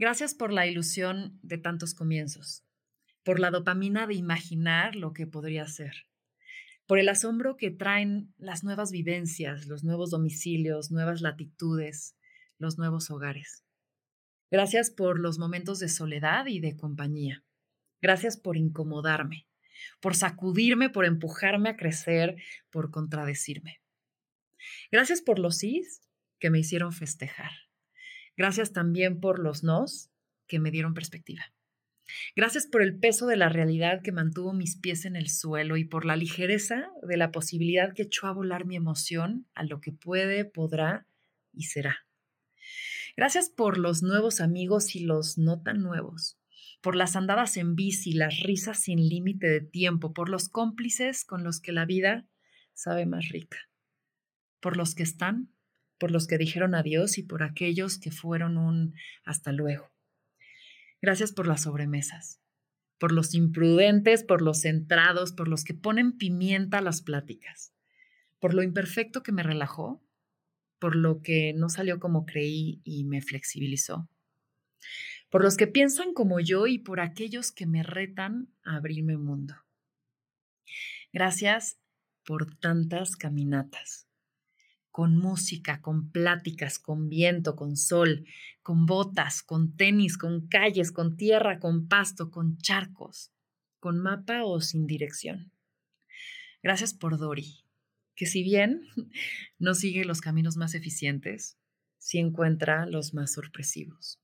Gracias por la ilusión de tantos comienzos, por la dopamina de imaginar lo que podría ser, por el asombro que traen las nuevas vivencias, los nuevos domicilios, nuevas latitudes, los nuevos hogares. Gracias por los momentos de soledad y de compañía. Gracias por incomodarme, por sacudirme, por empujarme a crecer, por contradecirme. Gracias por los sís que me hicieron festejar. Gracias también por los nos que me dieron perspectiva. Gracias por el peso de la realidad que mantuvo mis pies en el suelo y por la ligereza de la posibilidad que echó a volar mi emoción a lo que puede, podrá y será. Gracias por los nuevos amigos y los no tan nuevos, por las andadas en bici, las risas sin límite de tiempo, por los cómplices con los que la vida sabe más rica, por los que están, por los que dijeron adiós y por aquellos que fueron un hasta luego. Gracias por las sobremesas, por los imprudentes, por los centrados, por los que ponen pimienta a las pláticas, por lo imperfecto que me relajó, por lo que no salió como creí y me flexibilizó, por los que piensan como yo y por aquellos que me retan a abrirme mundo. Gracias por tantas caminatas, con música, con pláticas, con viento, con sol, con botas, con tenis, con calles, con tierra, con pasto, con charcos, con mapa o sin dirección. Gracias por Dori, que si bien no sigue los caminos más eficientes, sí encuentra los más sorpresivos.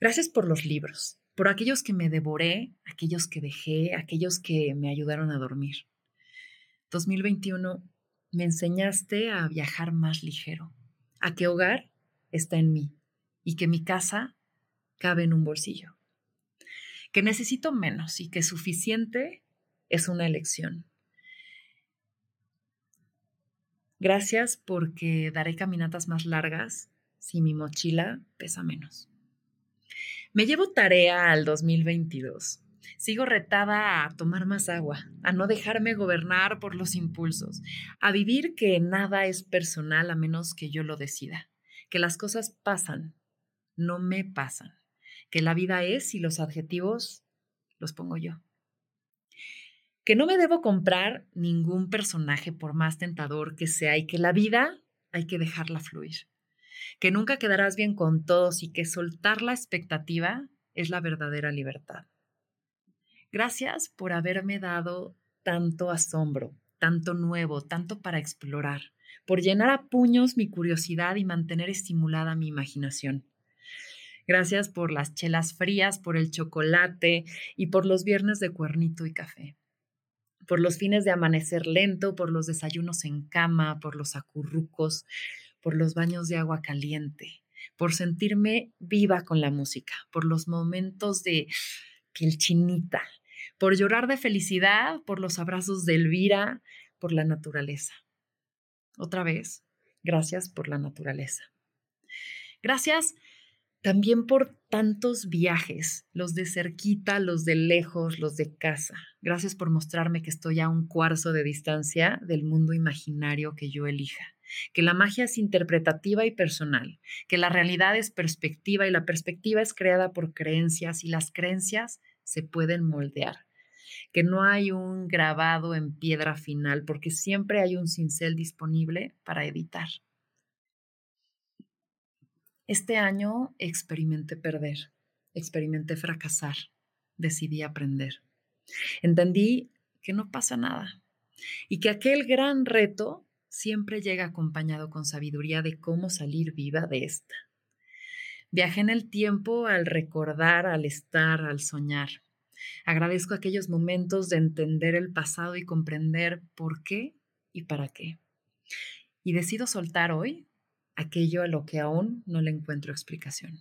Gracias por los libros, por aquellos que me devoré, aquellos que dejé, aquellos que me ayudaron a dormir. 2021 me enseñaste a viajar más ligero, a que hogar está en mí y que mi casa cabe en un bolsillo, que necesito menos y que suficiente es una elección. Gracias porque daré caminatas más largas si mi mochila pesa menos. Me llevo tarea al 2022 Sigo retada a tomar más agua, a no dejarme gobernar por los impulsos, a vivir que nada es personal a menos que yo lo decida, que las cosas pasan, no me pasan, que la vida es y los adjetivos los pongo yo. Que no me debo comprar ningún personaje por más tentador que sea y que la vida hay que dejarla fluir. Que nunca quedarás bien con todos y que soltar la expectativa es la verdadera libertad. Gracias por haberme dado tanto asombro, tanto nuevo, tanto para explorar, por llenar a puños mi curiosidad y mantener estimulada mi imaginación. Gracias por las chelas frías, por el chocolate y por los viernes de cuernito y café. Por los fines de amanecer lento, por los desayunos en cama, por los acurrucos, por los baños de agua caliente, por sentirme viva con la música, por los momentos de piel chinita, por llorar de felicidad, por los abrazos de Elvira, por la naturaleza. Otra vez, gracias por la naturaleza. Gracias también por tantos viajes, los de cerquita, los de lejos, los de casa. Gracias por mostrarme que estoy a un cuarzo de distancia del mundo imaginario que yo elija, que la magia es interpretativa y personal, que la realidad es perspectiva y la perspectiva es creada por creencias y las creencias se pueden moldear, que no hay un grabado en piedra final porque siempre hay un cincel disponible para editar. Este año experimenté perder, experimenté fracasar, decidí aprender. Entendí que no pasa nada y que aquel gran reto siempre llega acompañado con sabiduría de cómo salir viva de esta. Viajé en el tiempo al recordar, al estar, al soñar. Agradezco aquellos momentos de entender el pasado y comprender por qué y para qué. Y decido soltar hoy aquello a lo que aún no le encuentro explicación.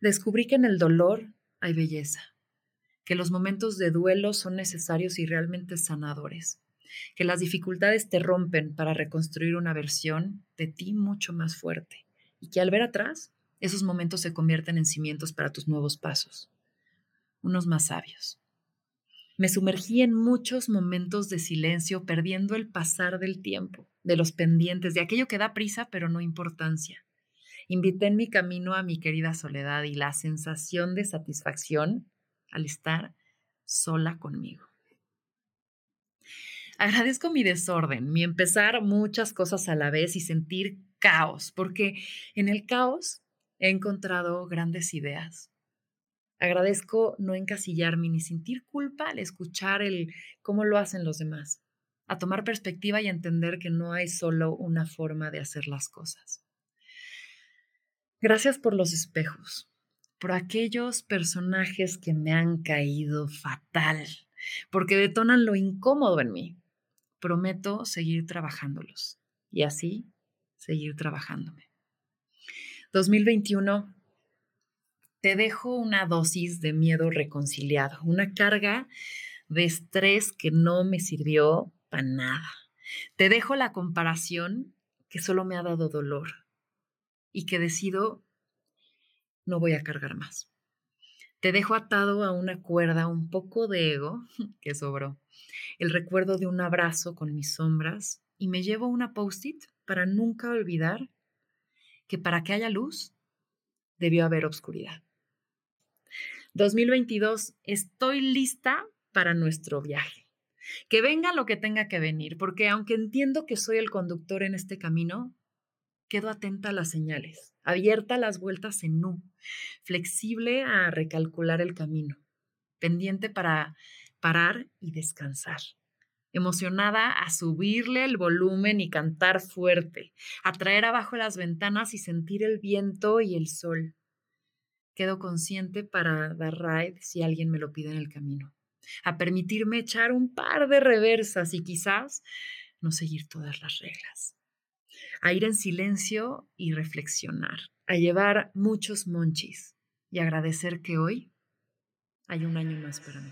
Descubrí que en el dolor hay belleza, que los momentos de duelo son necesarios y realmente sanadores, que las dificultades te rompen para reconstruir una versión de ti mucho más fuerte y que al ver atrás esos momentos se convierten en cimientos para tus nuevos pasos, unos más sabios. Me sumergí en muchos momentos de silencio, perdiendo el pasar del tiempo, de los pendientes, de aquello que da prisa pero no importancia. Invité en mi camino a mi querida soledad y la sensación de satisfacción al estar sola conmigo. Agradezco mi desorden, mi empezar muchas cosas a la vez y sentir caos, porque en el caos he encontrado grandes ideas. Agradezco no encasillarme ni sentir culpa al escuchar el cómo lo hacen los demás, a tomar perspectiva y entender que no hay solo una forma de hacer las cosas. Gracias por los espejos, por aquellos personajes que me han caído fatal, porque detonan lo incómodo en mí. Prometo seguir trabajándolos y así seguir trabajándome. 2021, te dejo una dosis de miedo reconciliado, una carga de estrés que no me sirvió para nada. Te dejo la comparación que solo me ha dado dolor y que decido no voy a cargar más. Te dejo atado a una cuerda un poco de ego que sobró, el recuerdo de un abrazo con mis sombras y me llevo una post-it para nunca olvidar que para que haya luz debió haber obscuridad. 2022, estoy lista para nuestro viaje. Que venga lo que tenga que venir, porque aunque entiendo que soy el conductor en este camino, quedo atenta a las señales, abierta a las vueltas en nu, flexible a recalcular el camino, pendiente para parar y descansar, emocionada a subirle el volumen y cantar fuerte, a traer abajo las ventanas y sentir el viento y el sol. Quedo consciente para dar ride si alguien me lo pide en el camino, a permitirme echar un par de reversas y quizás no seguir todas las reglas. A ir en silencio y reflexionar, a llevar muchos monchis y agradecer que hoy hay un año más para mí.